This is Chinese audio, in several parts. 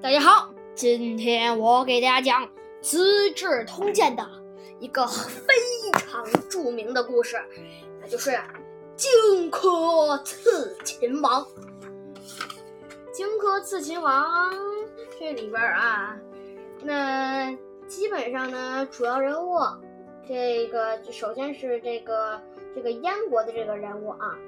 大家好，今天我给大家讲《资治通鉴》的一个非常著名的故事，那就是荆轲刺秦王。荆轲刺秦王这里边啊，那基本上呢，主要人物这个首先是这个这个燕国的这个人物啊。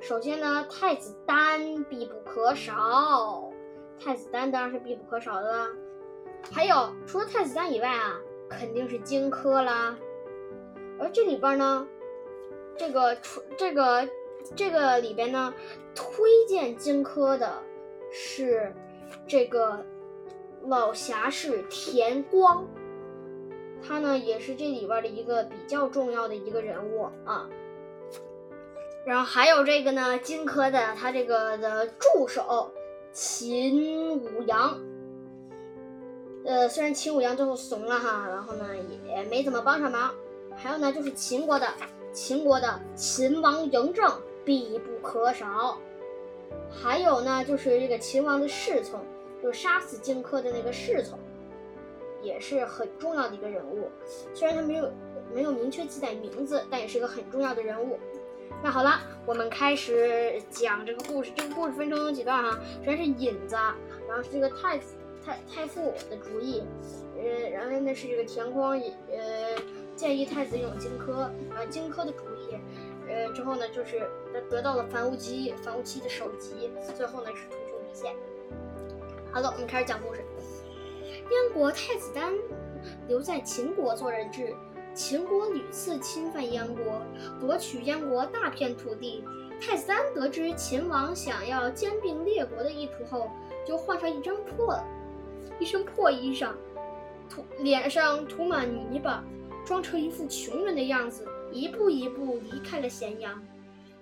首先呢，太子丹必不可少。太子丹当然是必不可少的啦，还有除了太子丹以外啊，肯定是荆轲啦。而这里边呢，这个出这个这个里边呢，推荐荆轲的是这个老侠士田光，他呢也是这里边的一个比较重要的一个人物啊。然后还有这个呢，荆轲的他这个的助手。秦舞阳，呃，虽然秦舞阳最后怂了哈，然后呢也没怎么帮上忙。还有呢，就是秦国的秦国的秦王嬴政必不可少。还有呢，就是这个秦王的侍从，就是杀死荆轲的那个侍从，也是很重要的一个人物。虽然他没有没有明确记载名字，但也是一个很重要的人物。那好了，我们开始讲这个故事。这个故事分成几段哈，首先是引子，然后是这个太子太太傅的主意，呃，然后呢是这个田光呃建议太子用荆轲，呃荆轲的主意，呃之后呢就是得到了樊於期，樊於期的首级，最后呢是图穷匕见。好了，我们开始讲故事。燕国太子丹留在秦国做人质。秦国屡次侵犯燕国，夺取燕国大片土地。太子丹得知秦王想要兼并列国的意图后，就换上一张破一身破衣裳，涂脸上涂满泥巴，装成一副穷人的样子，一步一步离开了咸阳。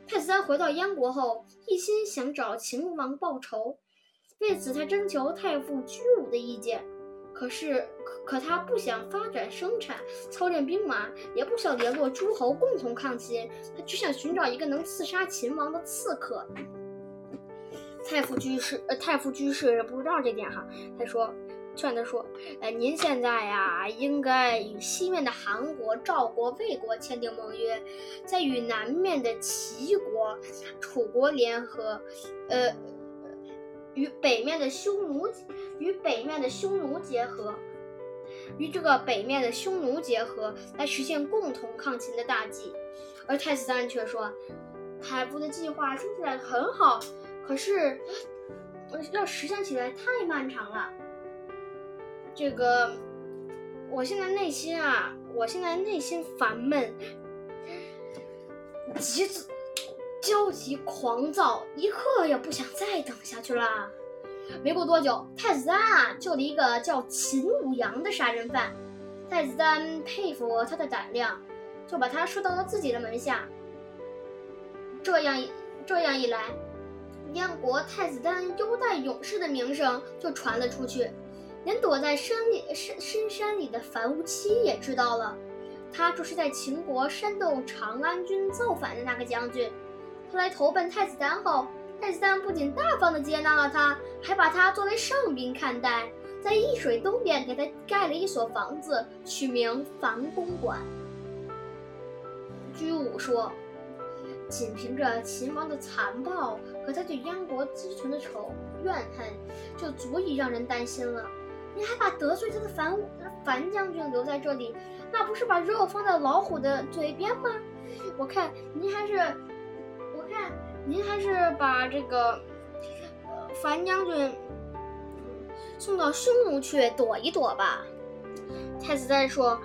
太子丹回到燕国后，一心想找秦王报仇，为此他征求太傅居武的意见。可是，可可他不想发展生产、操练兵马，也不想联络诸侯共同抗秦，他只想寻找一个能刺杀秦王的刺客。太傅居士，呃，太傅居士不知道这点哈，他说，劝他说，呃，您现在呀，应该与西面的韩国、赵国、魏国签订盟约，再与南面的齐国、楚国联合，呃。与北面的匈奴与北面的匈奴结合，与这个北面的匈奴结合，来实现共同抗秦的大计。而太子丹却说：“太傅的计划听起来很好，可是要实现起来太漫长了。这个，我现在内心啊，我现在内心烦闷，急子。”焦急狂躁，一刻也不想再等下去了。没过多久，太子丹啊救了一个叫秦舞阳的杀人犯。太子丹佩服他的胆量，就把他收到了自己的门下。这样这样一来，燕国太子丹优待勇士的名声就传了出去，连躲在深里深深山里的樊无期也知道了。他就是在秦国煽动长安军造反的那个将军。他来投奔太子丹后，太子丹不仅大方地接纳了他，还把他作为上宾看待，在易水东边给他盖了一所房子，取名樊公馆。居武说：“仅凭着秦王的残暴和他对燕国积存的仇怨恨，就足以让人担心了。你还把得罪他的樊樊将军留在这里，那不是把肉放在老虎的嘴边吗？我看您还是……”您还是把这个樊将军送到匈奴去躲一躲吧。太子丹说：“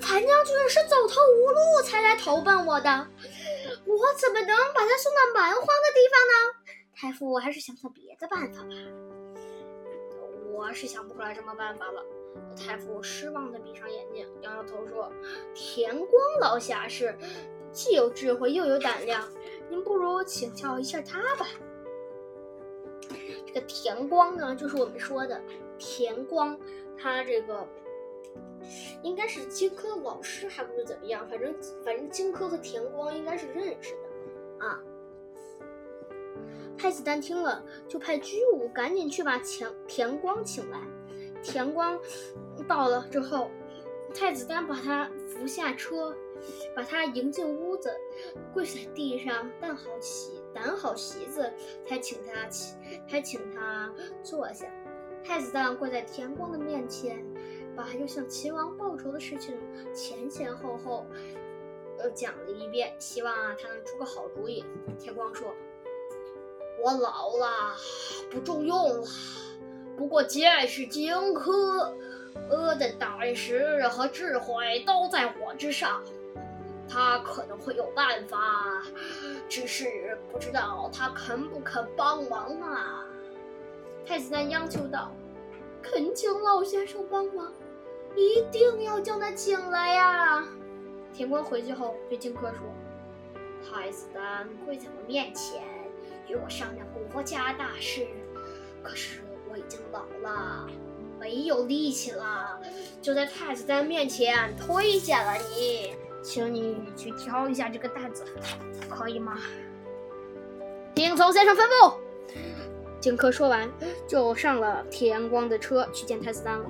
樊将军是走投无路才来投奔我的，我怎么能把他送到蛮荒的地方呢？”太傅还是想想别的办法吧。我是想不出来什么办法了。太傅失望的闭上眼睛，摇摇头说：“田光老侠是既有智慧又有胆量。”您我请教一下他吧。这个田光呢，就是我们说的田光，他这个应该是荆轲老师，还不是怎么样。反正反正荆轲和田光应该是认识的啊。太子丹听了，就派居武赶紧去把田田光请来。田光到了之后，太子丹把他扶下车，把他迎进屋子，跪在地上，担好席，担好席子，才请他起，才请他坐下。太子丹跪在田光的面前，把要向秦王报仇的事情前前后后，呃讲了一遍，希望他能出个好主意。田光说。我老了，不中用了。不过见识荆轲，呃的胆识和智慧都在我之上，他可能会有办法，只是不知道他肯不肯帮忙啊。太子丹央求道：“恳请老先生帮忙，一定要将他请来呀！”田光回去后对荆轲说：“太子丹跪在我面前。”与我商量国家大事，可是我已经老了，没有力气了，就在太子丹面前推荐了你，请你去挑一下这个担子，可以吗？听从先生吩咐。荆轲说完，就上了田光的车去见太子丹了。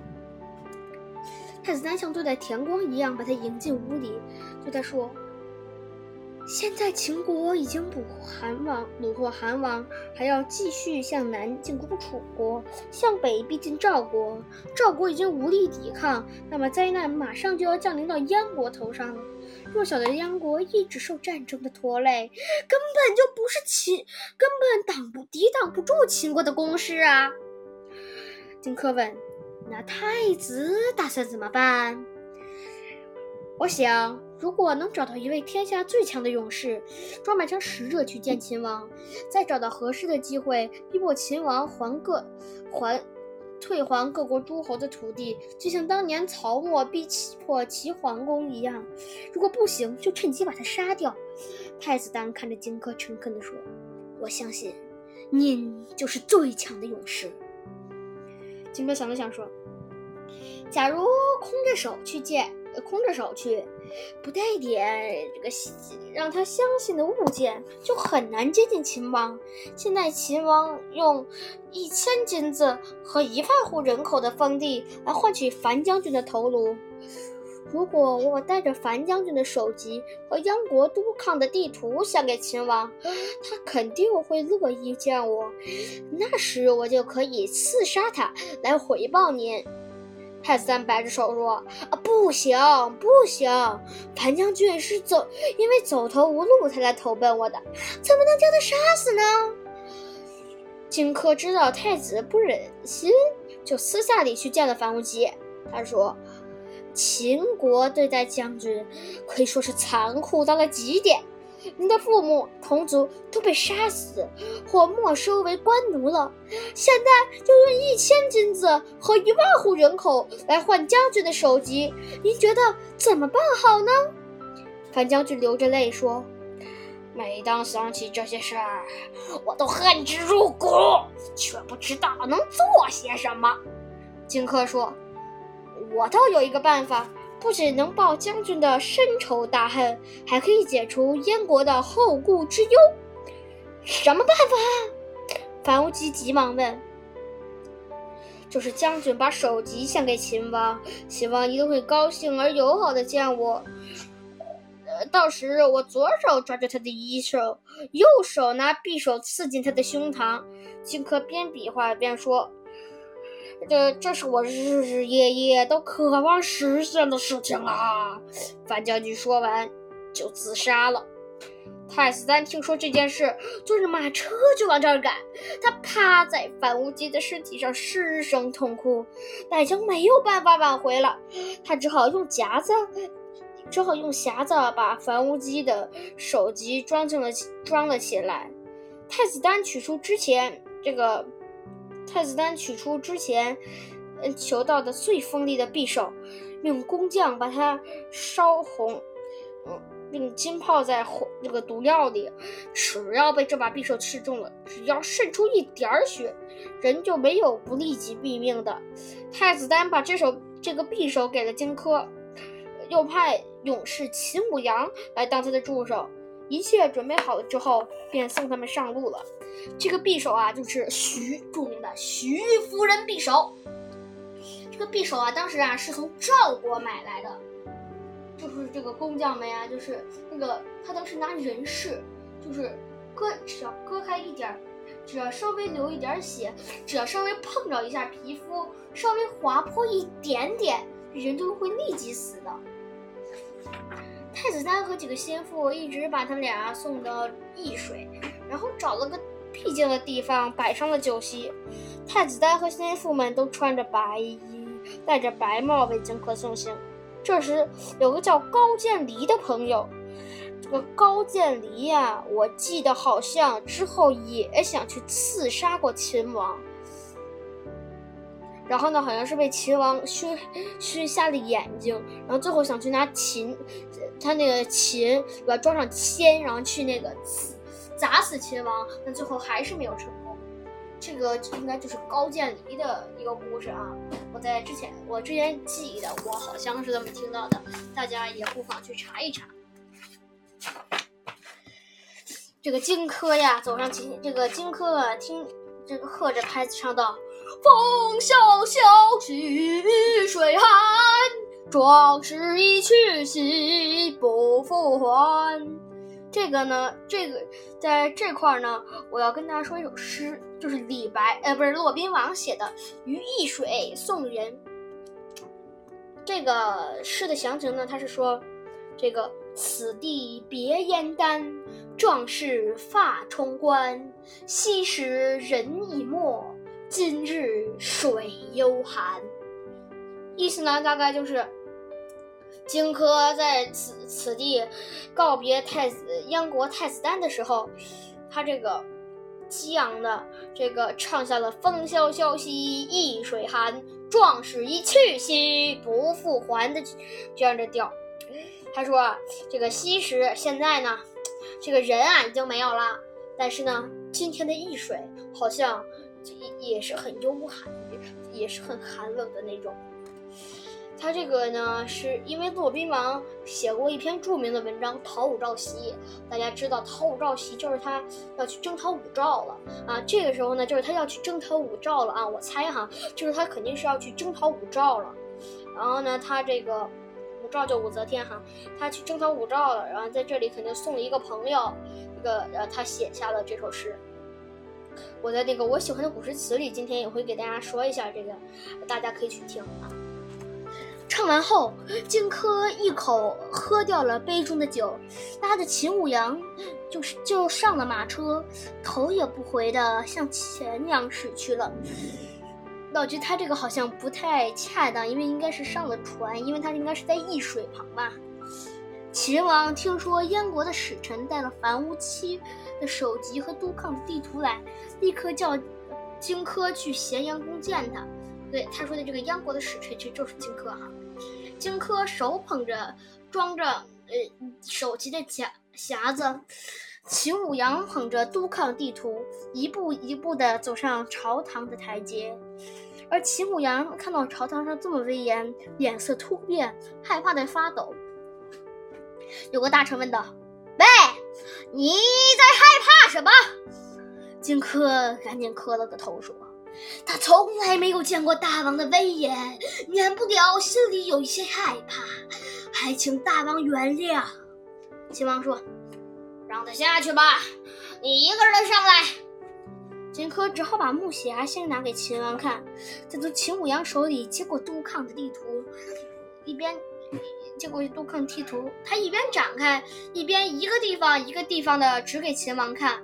太子丹像对待田光一样，把他迎进屋里，对他说。现在秦国已经捕获韩王，虏获韩王，还要继续向南进攻楚国，向北逼近赵国。赵国已经无力抵抗，那么灾难马上就要降临到燕国头上了。弱小的燕国一直受战争的拖累，根本就不是秦，根本挡不抵挡不住秦国的攻势啊！荆轲问：“那太子打算怎么办？”我想。如果能找到一位天下最强的勇士，装扮成使者去见秦王，再找到合适的机会逼迫秦王还各还退还各国诸侯的土地，就像当年曹沫逼迫齐桓公一样。如果不行，就趁机把他杀掉。太子丹看着荆轲，诚恳地说：“我相信，您就是最强的勇士。”荆轲想了想说：“假如空着手去见。”空着手去，不带点这个让他相信的物件，就很难接近秦王。现在秦王用一千金子和一万户人口的封地来换取樊将军的头颅。如果我带着樊将军的首级和燕国督亢的地图献给秦王，他肯定会乐意见我。那时我就可以刺杀他来回报您。太子丹摆着手说：“啊，不行，不行！樊将军是走，因为走投无路才来投奔我的，怎么能将他杀死呢？”荆轲知道太子不忍心，就私下里去见了樊无期。他说：“秦国对待将军，可以说是残酷到了极点。”您的父母、同族都被杀死或没收为官奴了，现在就用一千金子和一万户人口来换将军的首级，您觉得怎么办好呢？樊将军流着泪说：“每当想起这些事儿，我都恨之入骨，却不知道能做些什么。”荆轲说：“我倒有一个办法。”不仅能报将军的深仇大恨，还可以解除燕国的后顾之忧。什么办法？樊无极急忙问。就是将军把首级献给秦王，秦王一定会高兴而友好的见我。到时我左手抓着他的衣袖，右手拿匕首刺进他的胸膛。荆轲边比划边说。这这是我日日夜夜都渴望实现的事情啊！樊将军说完就自杀了。太子丹听说这件事，坐着马车就往这儿赶。他趴在樊无忌的身体上失声痛哭，但已经没有办法挽回了。他只好用夹子，只好用匣子把樊无忌的首级装进了装了起来。太子丹取出之前这个。太子丹取出之前，嗯，求到的最锋利的匕首，用工匠把它烧红，嗯，并浸泡在火这个毒药里。只要被这把匕首刺中了，只要渗出一点儿血，人就没有不立即毙命的。太子丹把这手这个匕首给了荆轲，又派勇士秦舞阳来当他的助手。一切准备好了之后，便送他们上路了。这个匕首啊，就是徐著名的徐夫人匕首。这个匕首啊，当时啊是从赵国买来的，就是这个工匠们呀，就是那个他当时拿人势，就是割只要割开一点，只要稍微流一点血，只要稍微碰着一下皮肤，稍微划破一点点，人就会立即死的。太子丹和几个心腹一直把他俩送到易水，然后找了个僻静的地方摆上了酒席。太子丹和心腹们都穿着白衣。戴着白帽为荆轲送行。这时，有个叫高渐离的朋友。这个高渐离呀，我记得好像之后也想去刺杀过秦王。然后呢，好像是被秦王熏熏瞎了眼睛，然后最后想去拿秦，他那个秦把装上铅，然后去那个砸死秦王，但最后还是没有成功。这个应该就是高渐离的一个故事啊！我在之前，我之前记得，我好像是这么听到的，大家也不妨去查一查。这个荆轲呀，走上前，这个荆轲啊，听这个喝着拍子唱道：“风萧萧兮易水寒，壮士一去兮不复还。”这个呢，这个在这块儿呢，我要跟大家说一首诗，就是李白，呃，不是骆宾王写的《于易水送人》。这个诗的详情呢，他是说，这个此地别燕丹，壮士发冲冠，昔时人已没，今日水犹寒。意思呢，大概就是。荆轲在此此地告别太子燕国太子丹的时候，他这个激昂的这个唱下了“风萧萧兮易水寒，壮士一去兮不复还”的这样的调。他说：“这个昔时现在呢，这个人啊已经没有了，但是呢，今天的易水好像也也是很幽寒，也是很寒冷的那种。”他这个呢，是因为骆宾王写过一篇著名的文章《讨武曌檄》，大家知道讨武曌檄就是他要去征讨武曌了啊。这个时候呢，就是他要去征讨武曌了啊。我猜哈，就是他肯定是要去征讨武曌了。然后呢，他这个武曌就武则天哈，他去征讨武曌了，然后在这里肯定送了一个朋友，一个呃，他写下了这首诗。我在那个我喜欢的古诗词里，今天也会给大家说一下这个，大家可以去听啊。唱完后，荆轲一口喝掉了杯中的酒，拉着秦舞阳，就是就上了马车，头也不回的向前阳驶去了。老觉得他这个好像不太恰当，因为应该是上了船，因为他应该是在易水旁吧。秦王听说燕国的使臣带了樊於期的首级和督亢的地图来，立刻叫荆轲去咸阳宫见他。对他说的这个燕国的使臣，其实就是荆轲哈。荆轲手捧着装着呃首级的匣匣子，秦舞阳捧着督亢地图，一步一步的走上朝堂的台阶。而秦舞阳看到朝堂上这么威严，脸色突变，害怕的发抖。有个大臣问道：“，你在害怕什么？”荆轲赶紧磕了个头说。他从来没有见过大王的威严，免不了心里有一些害怕，还请大王原谅。秦王说：“让他下去吧，你一个人上来。”荆轲只好把木匣先拿给秦王看，再从秦舞阳手里接过督亢的地图，一边接过督亢地图，他一边展开，一边一个地方一个地方的指给秦王看。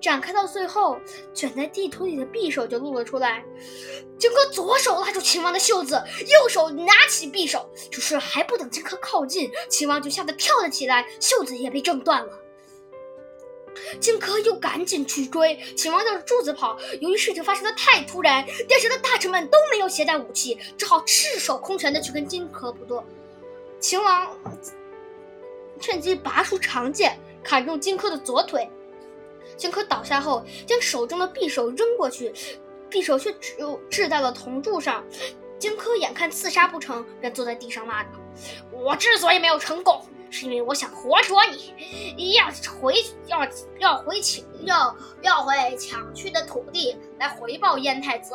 展开到最后，卷在地图里的匕首就露了出来。荆轲左手拉住秦王的袖子，右手拿起匕首，只是还不等荆轲靠近，秦王就吓得跳了起来，袖子也被挣断了。荆轲又赶紧去追，秦王绕着柱子跑。由于事情发生的太突然，殿上的大臣们都没有携带武器，只好赤手空拳的去跟荆轲搏斗。秦王趁机拔出长剑，砍中荆轲的左腿。荆轲倒下后，将手中的匕首扔过去，匕首却只有掷在了铜柱上。荆轲眼看刺杀不成，便坐在地上骂道：“我之所以没有成功，是因为我想活捉你，要回要要回请要要回抢去的土地来回报燕太子。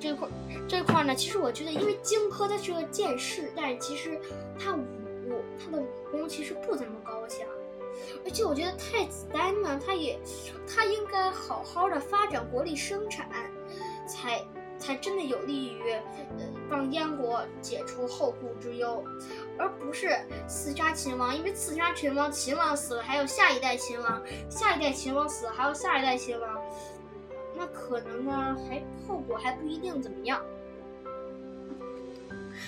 这块这块呢，其实我觉得，因为荆轲他是个剑士，但是其实他武他的武功其实不怎么高强。而且我觉得太子丹呢，他也他应该好好的发展国力生产，才才真的有利于呃帮燕国解除后顾之忧，而不是刺杀秦王。因为刺杀秦王，秦王死了还有下一代秦王，下一代秦王死了还有下一代秦王，那可能呢还后果还不一定怎么样。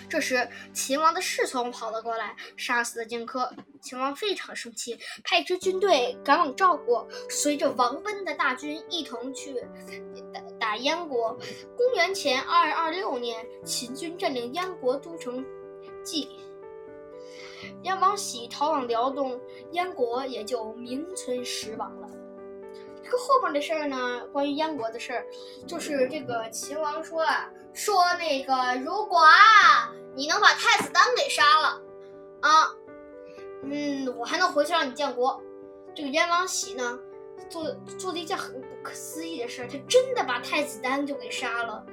这时，秦王的侍从跑了过来，杀死了荆轲。秦王非常生气，派支军队赶往赵国，随着王贲的大军一同去打打燕国。公元前二二六年，秦军占领燕国都城蓟，燕王喜逃往辽东，燕国也就名存实亡了。这后边的事儿呢，关于燕国的事儿，就是这个秦王说啊，说那个如果啊，你能把太子丹给杀了，啊，嗯，我还能回去让你建国。这个燕王喜呢，做做了一件很不可思议的事儿，他真的把太子丹就给杀了。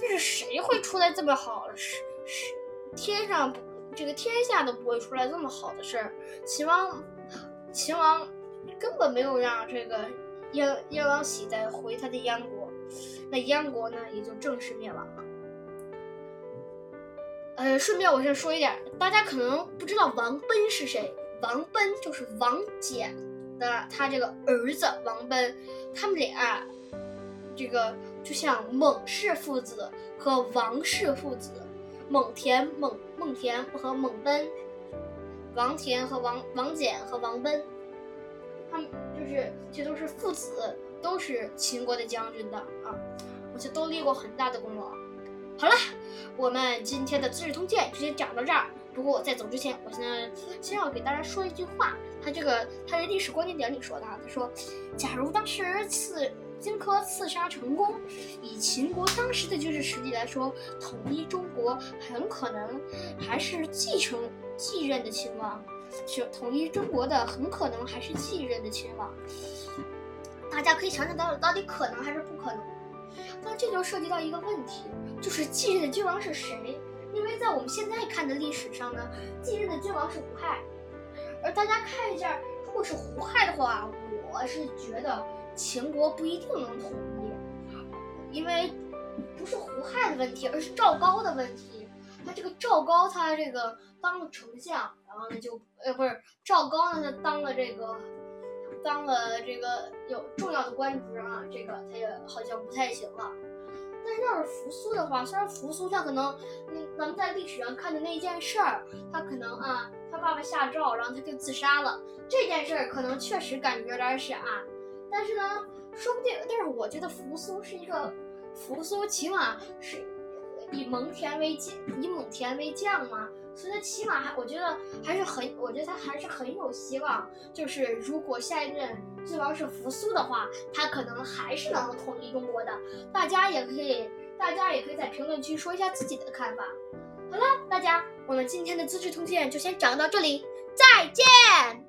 这是谁会出来这么好的事？是天上这个天下都不会出来这么好的事儿。秦王，秦王根本没有让这个。燕燕王喜再回他的燕国，那燕国呢也就正式灭亡了。呃，顺便我先说一点，大家可能不知道王贲是谁。王贲就是王翦的他这个儿子王贲，他们俩这个就像蒙氏父子和王氏父子，蒙恬、蒙蒙恬和蒙贲，王恬和王王翦和王贲。他们就是，这都是父子，都是秦国的将军的啊，而且都立过很大的功劳。好了，我们今天的《资治通鉴》就先讲到这儿。不过我在走之前，我现在先要给大家说一句话。他这个他在历史观点点里说的，他说：“假如当时刺荆轲刺杀成功，以秦国当时的军事实力来说，统一中国很可能还是继承继任的秦王。”是统一中国的，很可能还是继任的秦王。大家可以想想，到到底可能还是不可能？但这就涉及到一个问题，就是继任的君王是谁？因为在我们现在看的历史上呢，继任的君王是胡亥。而大家看一下，如果是胡亥的话，我是觉得秦国不一定能统一，因为不是胡亥的问题，而是赵高的问题。他这个赵高，他这个当了丞相，然后呢就呃不是赵高呢，他当了这个当了这个有重要的官职啊，这个他也好像不太行了。但是要是扶苏的话，虽然扶苏他可能，嗯，咱们在历史上看的那件事儿，他可能啊，他爸爸下诏，然后他就自杀了，这件事儿可能确实感觉有点傻。但是呢，说不定，但是我觉得扶苏是一个扶苏，起码是。以蒙恬为，以蒙恬为将嘛，所以他起码还，我觉得还是很，我觉得他还是很有希望。就是如果下一任君王是扶苏的话，他可能还是能统一中国的。大家也可以，大家也可以在评论区说一下自己的看法。好了，大家，我们今天的资治通鉴就先讲到这里，再见。